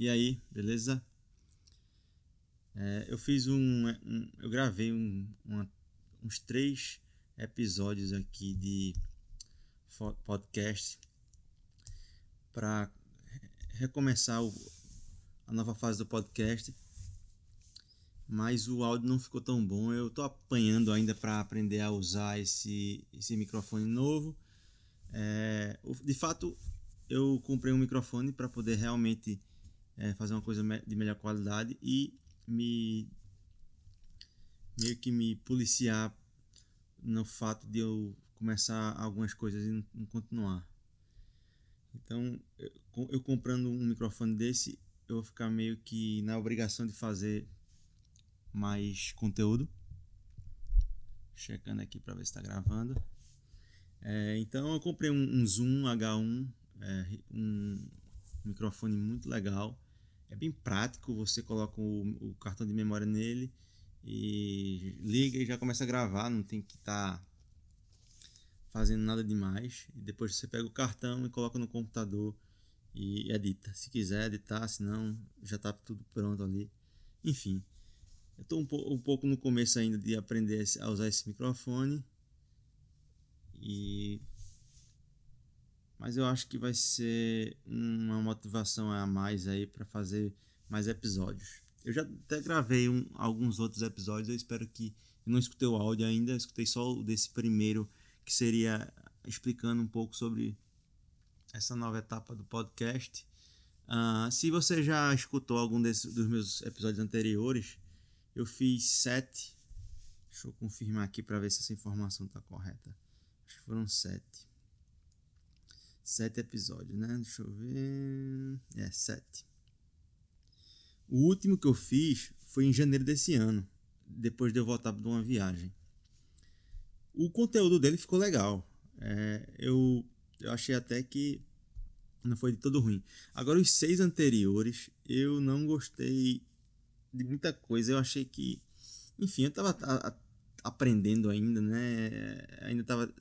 E aí, beleza? É, eu fiz um, um, Eu gravei um, uma, uns três episódios aqui de podcast para recomeçar o, a nova fase do podcast. Mas o áudio não ficou tão bom. Eu estou apanhando ainda para aprender a usar esse, esse microfone novo. É, de fato, eu comprei um microfone para poder realmente é, fazer uma coisa de melhor qualidade e me meio que me policiar no fato de eu começar algumas coisas e não continuar. Então, eu, comprando um microfone desse, eu vou ficar meio que na obrigação de fazer mais conteúdo. Checando aqui para ver se está gravando. É, então eu comprei um, um Zoom H1, é, um microfone muito legal. É bem prático, você coloca o, o, cartão de memória nele e liga e já começa a gravar, não tem que estar tá fazendo nada demais. E depois você pega o cartão e coloca no computador e edita. Se quiser editar, se não, já está tudo pronto ali. Enfim, eu estou um, um pouco no começo ainda de aprender a usar esse microfone e mas eu acho que vai ser uma motivação a mais aí para fazer mais episódios. Eu já até gravei um, alguns outros episódios, eu espero que eu não escutei o áudio ainda, escutei só o desse primeiro que seria explicando um pouco sobre essa nova etapa do podcast. Uh, se você já escutou algum dos meus episódios anteriores, eu fiz sete. Deixa eu confirmar aqui para ver se essa informação está correta. Acho que foram sete. Sete episódios, né? Deixa eu ver. É, sete. O último que eu fiz foi em janeiro desse ano, depois de eu voltar de uma viagem. O conteúdo dele ficou legal. É, eu, eu achei até que não foi de todo ruim. Agora, os seis anteriores, eu não gostei de muita coisa. Eu achei que. Enfim, eu estava aprendendo ainda, né? Ainda estava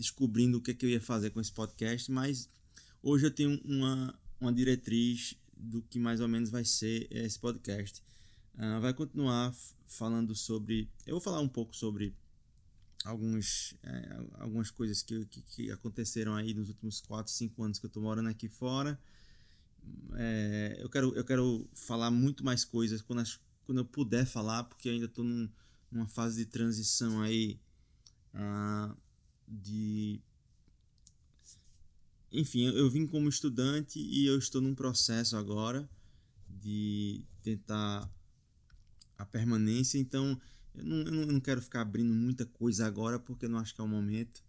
descobrindo o que, é que eu ia fazer com esse podcast, mas hoje eu tenho uma, uma diretriz do que mais ou menos vai ser esse podcast. Uh, vai continuar falando sobre. Eu vou falar um pouco sobre alguns, é, algumas coisas que, que, que, aconteceram aí nos últimos 4, 5 anos que eu estou morando aqui fora. É, eu, quero, eu quero falar muito mais coisas quando, as, quando eu puder falar, porque ainda estou num, numa fase de transição aí uh, de enfim eu, eu vim como estudante e eu estou num processo agora de tentar a permanência. Então eu não, eu não quero ficar abrindo muita coisa agora porque eu não acho que é o momento.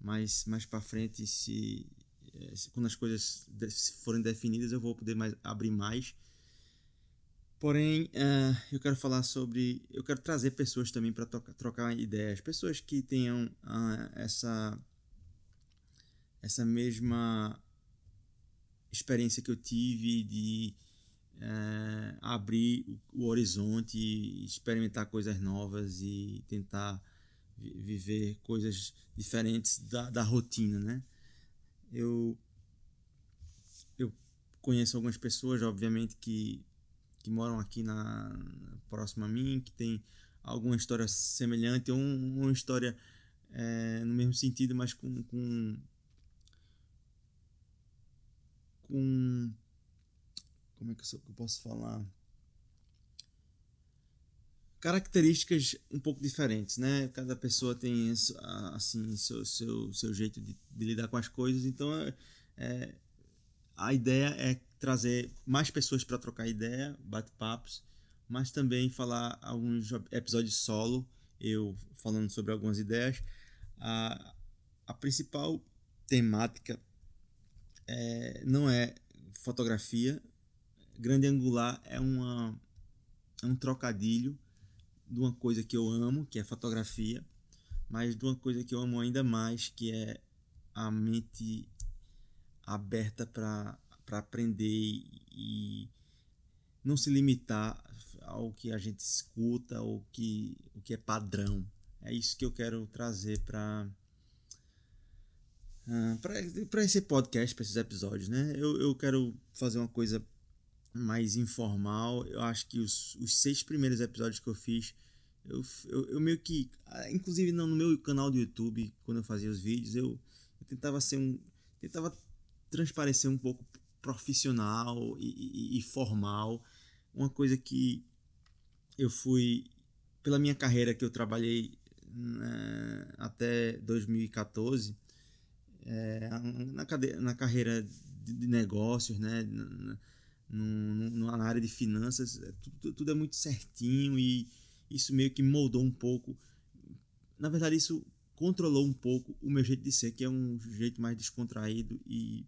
Mas mais para frente se, eh, se, quando as coisas forem definidas eu vou poder mais, abrir mais Porém, uh, eu quero falar sobre. Eu quero trazer pessoas também para trocar ideias. Pessoas que tenham uh, essa, essa mesma experiência que eu tive de uh, abrir o, o horizonte, experimentar coisas novas e tentar vi viver coisas diferentes da, da rotina, né? Eu, eu conheço algumas pessoas, obviamente, que que moram aqui na próximo a mim, que tem alguma história semelhante ou um, uma história é, no mesmo sentido, mas com, com com como é que eu posso falar características um pouco diferentes, né? Cada pessoa tem assim seu seu, seu jeito de, de lidar com as coisas, então é, é, a ideia é trazer mais pessoas para trocar ideia, bate-papos, mas também falar alguns episódios solo, eu falando sobre algumas ideias. A, a principal temática é, não é fotografia, grande angular é, uma, é um trocadilho de uma coisa que eu amo, que é fotografia, mas de uma coisa que eu amo ainda mais, que é a mente aberta para para aprender e não se limitar ao que a gente escuta ou que, o que é padrão. É isso que eu quero trazer para uh, para esse podcast, para esses episódios, né? Eu, eu quero fazer uma coisa mais informal. Eu acho que os, os seis primeiros episódios que eu fiz, eu, eu, eu, meio que. Ah, inclusive no meu canal do YouTube, quando eu fazia os vídeos, eu, eu tentava ser um. Tentava transparecer um pouco profissional e, e, e formal. Uma coisa que eu fui. Pela minha carreira que eu trabalhei né, até 2014, é, na, cadeira, na carreira de negócios, né? Na, área de finanças, é, tudo, tudo é muito certinho e isso meio que moldou um pouco. Na verdade, isso controlou um pouco o meu jeito de ser, que é um jeito mais descontraído e,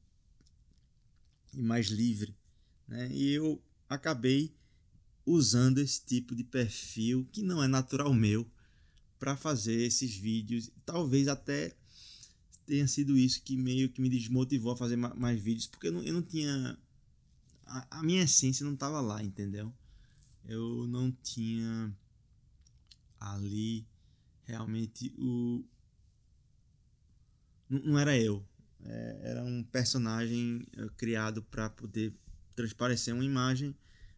e mais livre. Né? E eu acabei usando esse tipo de perfil, que não é natural meu, para fazer esses vídeos. Talvez até tenha sido isso que meio que me desmotivou a fazer mais vídeos, porque eu não, eu não tinha a, a minha essência não estava lá, entendeu? Eu não tinha ali realmente o. Não, não era eu. É, era um personagem é, criado para poder transparecer uma imagem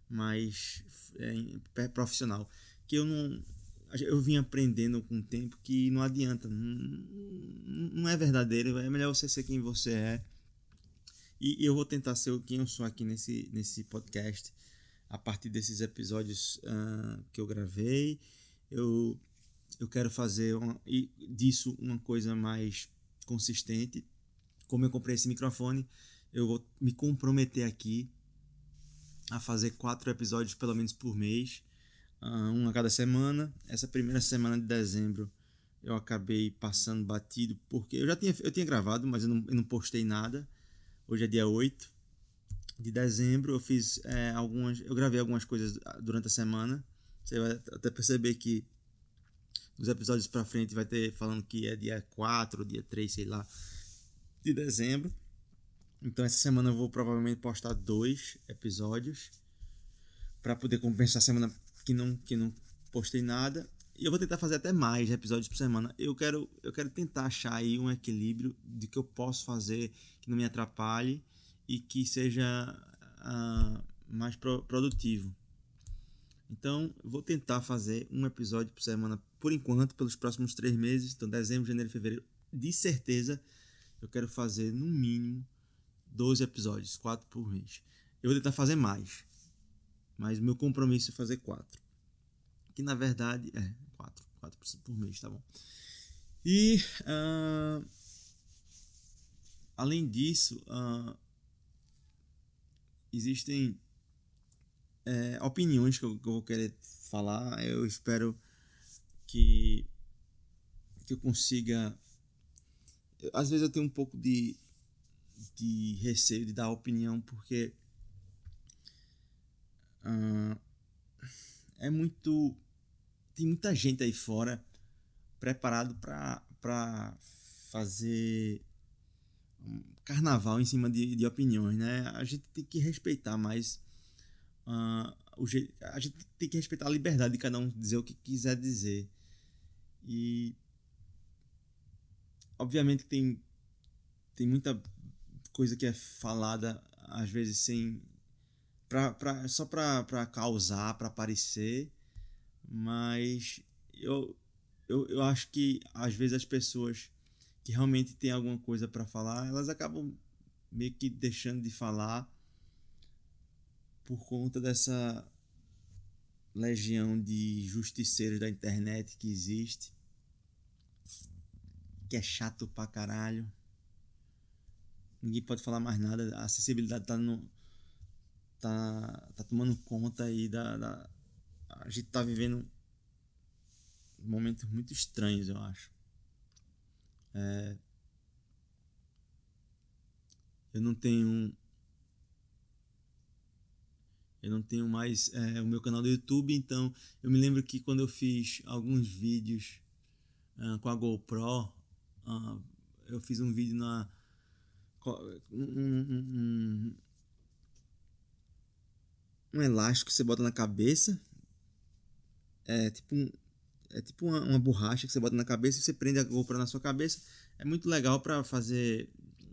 mais é, profissional. Que eu não. Eu vim aprendendo com o tempo que não adianta, não, não é verdadeiro, é melhor você ser quem você é e eu vou tentar ser quem eu sou aqui nesse, nesse podcast a partir desses episódios uh, que eu gravei. Eu, eu quero fazer uma, disso uma coisa mais consistente. Como eu comprei esse microfone, eu vou me comprometer aqui a fazer quatro episódios pelo menos por mês, uh, um a cada semana. Essa primeira semana de dezembro eu acabei passando batido porque eu já tinha, eu tinha gravado, mas eu não, eu não postei nada. Hoje é dia 8 de dezembro. Eu fiz é, algumas. Eu gravei algumas coisas durante a semana. Você vai até perceber que nos episódios pra frente vai ter falando que é dia 4, dia 3, sei lá, de dezembro. Então essa semana eu vou provavelmente postar dois episódios para poder compensar a semana que não que não postei nada. E eu vou tentar fazer até mais episódios por semana. Eu quero, eu quero tentar achar aí um equilíbrio de que eu posso fazer que não me atrapalhe e que seja uh, mais pro, produtivo. Então, vou tentar fazer um episódio por semana por enquanto, pelos próximos três meses. Então, dezembro, janeiro e fevereiro. De certeza, eu quero fazer no mínimo 12 episódios, 4 por mês. Eu vou tentar fazer mais, mas meu compromisso é fazer 4. Que na verdade é 4, 4% por mês, tá bom? E uh, além disso, uh, existem é, opiniões que eu, que eu, vou querer falar. Eu espero que, que eu consiga. Às vezes eu tenho um pouco de, de receio de dar opinião, porque uh, é muito tem muita gente aí fora preparado para fazer um carnaval em cima de, de opiniões, né? A gente tem que respeitar mais uh, o jeito, a gente tem que respeitar a liberdade de cada um dizer o que quiser dizer. E obviamente tem tem muita coisa que é falada às vezes sem pra, pra, só para causar, para aparecer mas eu, eu, eu acho que às vezes as pessoas que realmente têm alguma coisa para falar, elas acabam meio que deixando de falar por conta dessa legião de justiceiros da internet que existe, que é chato pra caralho. Ninguém pode falar mais nada, a acessibilidade tá no tá, tá tomando conta aí da, da a gente tá vivendo momentos muito estranhos, eu acho. É, eu não tenho eu não tenho mais é, o meu canal do YouTube, então eu me lembro que quando eu fiz alguns vídeos uh, com a GoPro, uh, eu fiz um vídeo na um, um, um, um elástico que você bota na cabeça é tipo, um, é tipo uma, uma, borracha que você bota na cabeça e você prende a GoPro na sua cabeça. É muito legal para fazer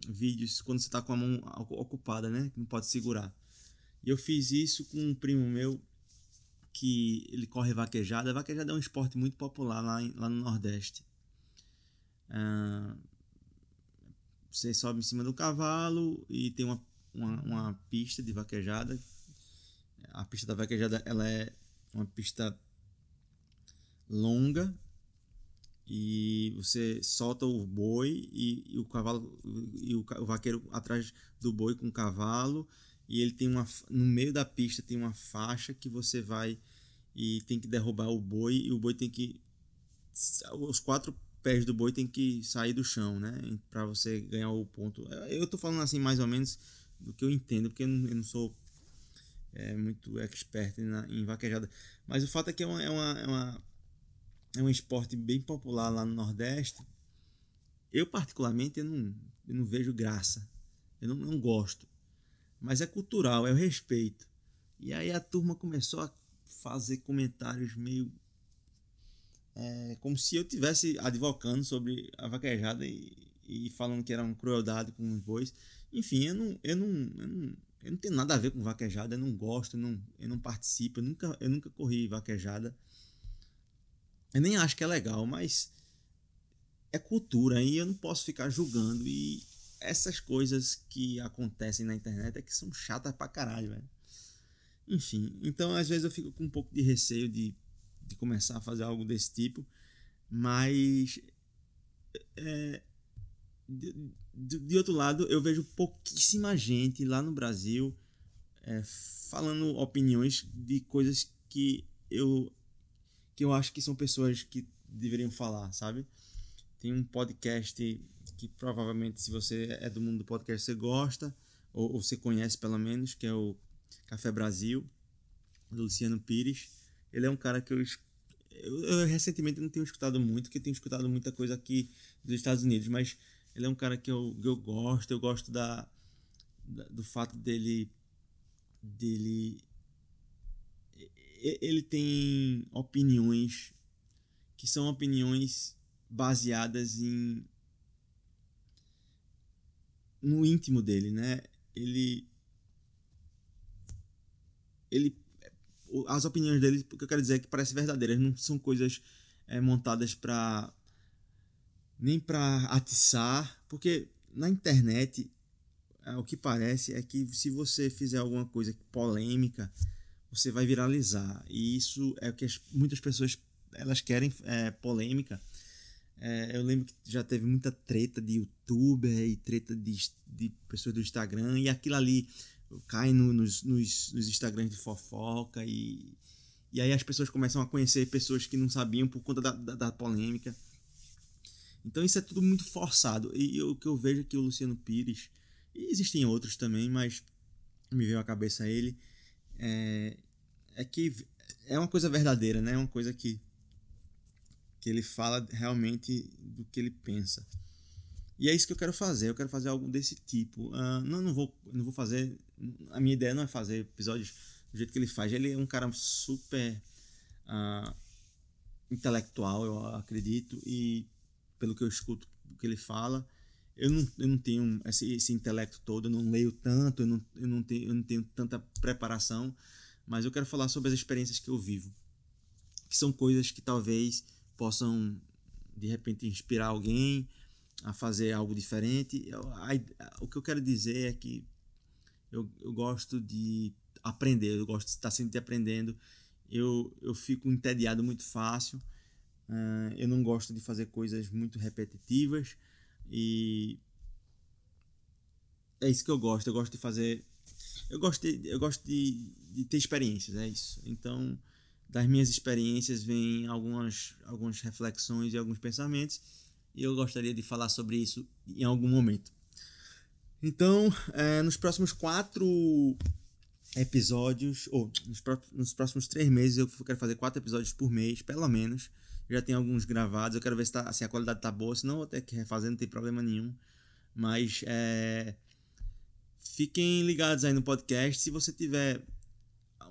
vídeos quando você está com a mão ocupada, né? Que não pode segurar. E eu fiz isso com um primo meu que ele corre vaquejada. Vaquejada é um esporte muito popular lá, em, lá no Nordeste. Você sobe em cima do cavalo e tem uma, uma, uma, pista de vaquejada. A pista da vaquejada ela é uma pista longa e você solta o boi e, e o cavalo e o, o, vaqueiro atrás do boi com o cavalo e ele tem uma no meio da pista tem uma faixa que você vai e tem que derrubar o boi e o boi tem que os quatro pés do boi tem que sair do chão, né, para você ganhar o ponto. Eu tô falando assim mais ou menos do que eu entendo, porque eu não, eu não sou é, muito expert em vaquejada, mas o fato é que é uma, é uma, é uma é um esporte bem popular lá no Nordeste. Eu, particularmente, eu não, eu não vejo graça. Eu não, não gosto. Mas é cultural, é o respeito. E aí a turma começou a fazer comentários meio. É, como se eu tivesse advocando sobre a vaquejada e, e falando que era uma crueldade com os bois. Enfim, eu não, eu não, eu não, eu não tenho nada a ver com vaquejada, eu não gosto, eu não, eu não participo, eu nunca, eu nunca corri vaquejada. Eu nem acho que é legal, mas é cultura e eu não posso ficar julgando. E essas coisas que acontecem na internet é que são chatas pra caralho, velho. Enfim, então às vezes eu fico com um pouco de receio de, de começar a fazer algo desse tipo, mas. É, de, de, outro lado, eu vejo pouquíssima gente lá no Brasil é, falando opiniões de coisas que eu que eu acho que são pessoas que deveriam falar, sabe? Tem um podcast que provavelmente, se você é do mundo do podcast, você gosta, ou, ou você conhece pelo menos, que é o Café Brasil, do Luciano Pires. Ele é um cara que eu, eu, eu recentemente não tenho escutado muito, porque tenho escutado muita coisa aqui dos Estados Unidos, mas ele é um cara que eu, que eu gosto, eu gosto da, da do fato dele dele ele tem opiniões que são opiniões baseadas em no íntimo dele, né? Ele ele as opiniões dele, o que eu quero dizer é que parece verdadeiras, não são coisas é, montadas para nem para atiçar, porque na internet é, o que parece é que se você fizer alguma coisa polêmica, você vai viralizar. E isso é o que as, muitas pessoas elas querem é, polêmica. É, eu lembro que já teve muita treta de youtuber e treta de, de pessoas do Instagram, e aquilo ali cai no, nos, nos, nos Instagrams de fofoca, e, e aí as pessoas começam a conhecer pessoas que não sabiam por conta da, da, da polêmica. Então isso é tudo muito forçado. E o que eu vejo aqui o Luciano Pires, e existem outros também, mas me veio à cabeça ele, é, é que é uma coisa verdadeira, né? É uma coisa que, que ele fala realmente do que ele pensa. E é isso que eu quero fazer. Eu quero fazer algo desse tipo. Uh, não, não vou, não vou fazer. A minha ideia não é fazer episódios do jeito que ele faz. Ele é um cara super uh, intelectual, eu acredito, e pelo que eu escuto do que ele fala, eu não, eu não tenho esse, esse intelecto todo, eu não leio tanto, eu não, eu, não tenho, eu não tenho tanta preparação, mas eu quero falar sobre as experiências que eu vivo, que são coisas que talvez possam de repente inspirar alguém a fazer algo diferente. Eu, a, o que eu quero dizer é que eu, eu gosto de aprender, eu gosto de estar sempre aprendendo. Eu, eu fico entediado muito fácil, uh, eu não gosto de fazer coisas muito repetitivas e é isso que eu gosto. Eu gosto de fazer. Eu gosto de, eu gosto de, de ter experiências, é isso. Então, das minhas experiências vêm algumas, algumas reflexões e alguns pensamentos. E eu gostaria de falar sobre isso em algum momento. Então, é, nos próximos quatro episódios, ou nos, nos próximos três meses, eu quero fazer quatro episódios por mês, pelo menos já tem alguns gravados. Eu quero ver se, tá, se a qualidade tá boa. Senão vou ter que refazer, não tem problema nenhum. Mas é, fiquem ligados aí no podcast. Se você tiver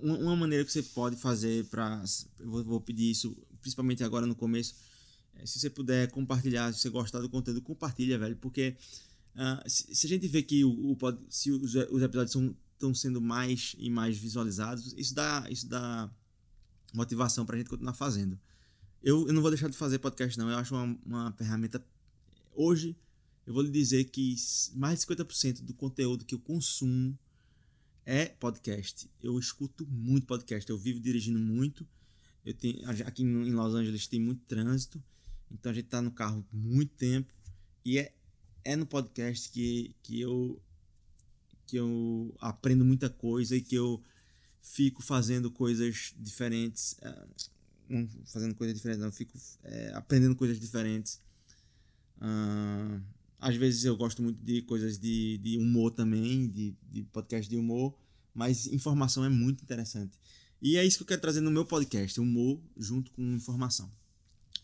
uma, uma maneira que você pode fazer para. Vou, vou, pedir isso, principalmente agora no começo. É, se você puder compartilhar, se você gostar do conteúdo, compartilha, velho. Porque uh, se, se, a gente vê que o, o se os, os episódios estão sendo mais e mais visualizados. Isso dá, isso dá motivação para a gente continuar fazendo. Eu, eu não vou deixar de fazer podcast, não. Eu acho uma, uma ferramenta. Hoje, eu vou lhe dizer que mais de 50% do conteúdo que eu consumo é podcast. Eu escuto muito podcast. Eu vivo dirigindo muito. Eu tenho, aqui em Los Angeles tem muito trânsito. Então a gente tá no carro muito tempo. E é, é no podcast que, que eu que eu aprendo muita coisa e que eu fico fazendo coisas diferentes. Uh, fazendo coisas diferentes, não, fico é, aprendendo coisas diferentes. Uh, às vezes eu gosto muito de coisas de, de humor também, de, de podcast de humor, mas informação é muito interessante. E é isso que eu quero trazer no meu podcast, humor junto com informação.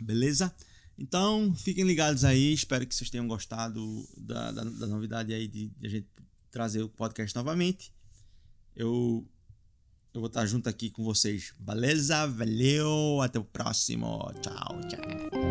Beleza? Então, fiquem ligados aí, espero que vocês tenham gostado da, da, da novidade aí de, de a gente trazer o podcast novamente. Eu, eu vou estar junto aqui com vocês. Beleza? Valeu! Até o próximo. Tchau, tchau.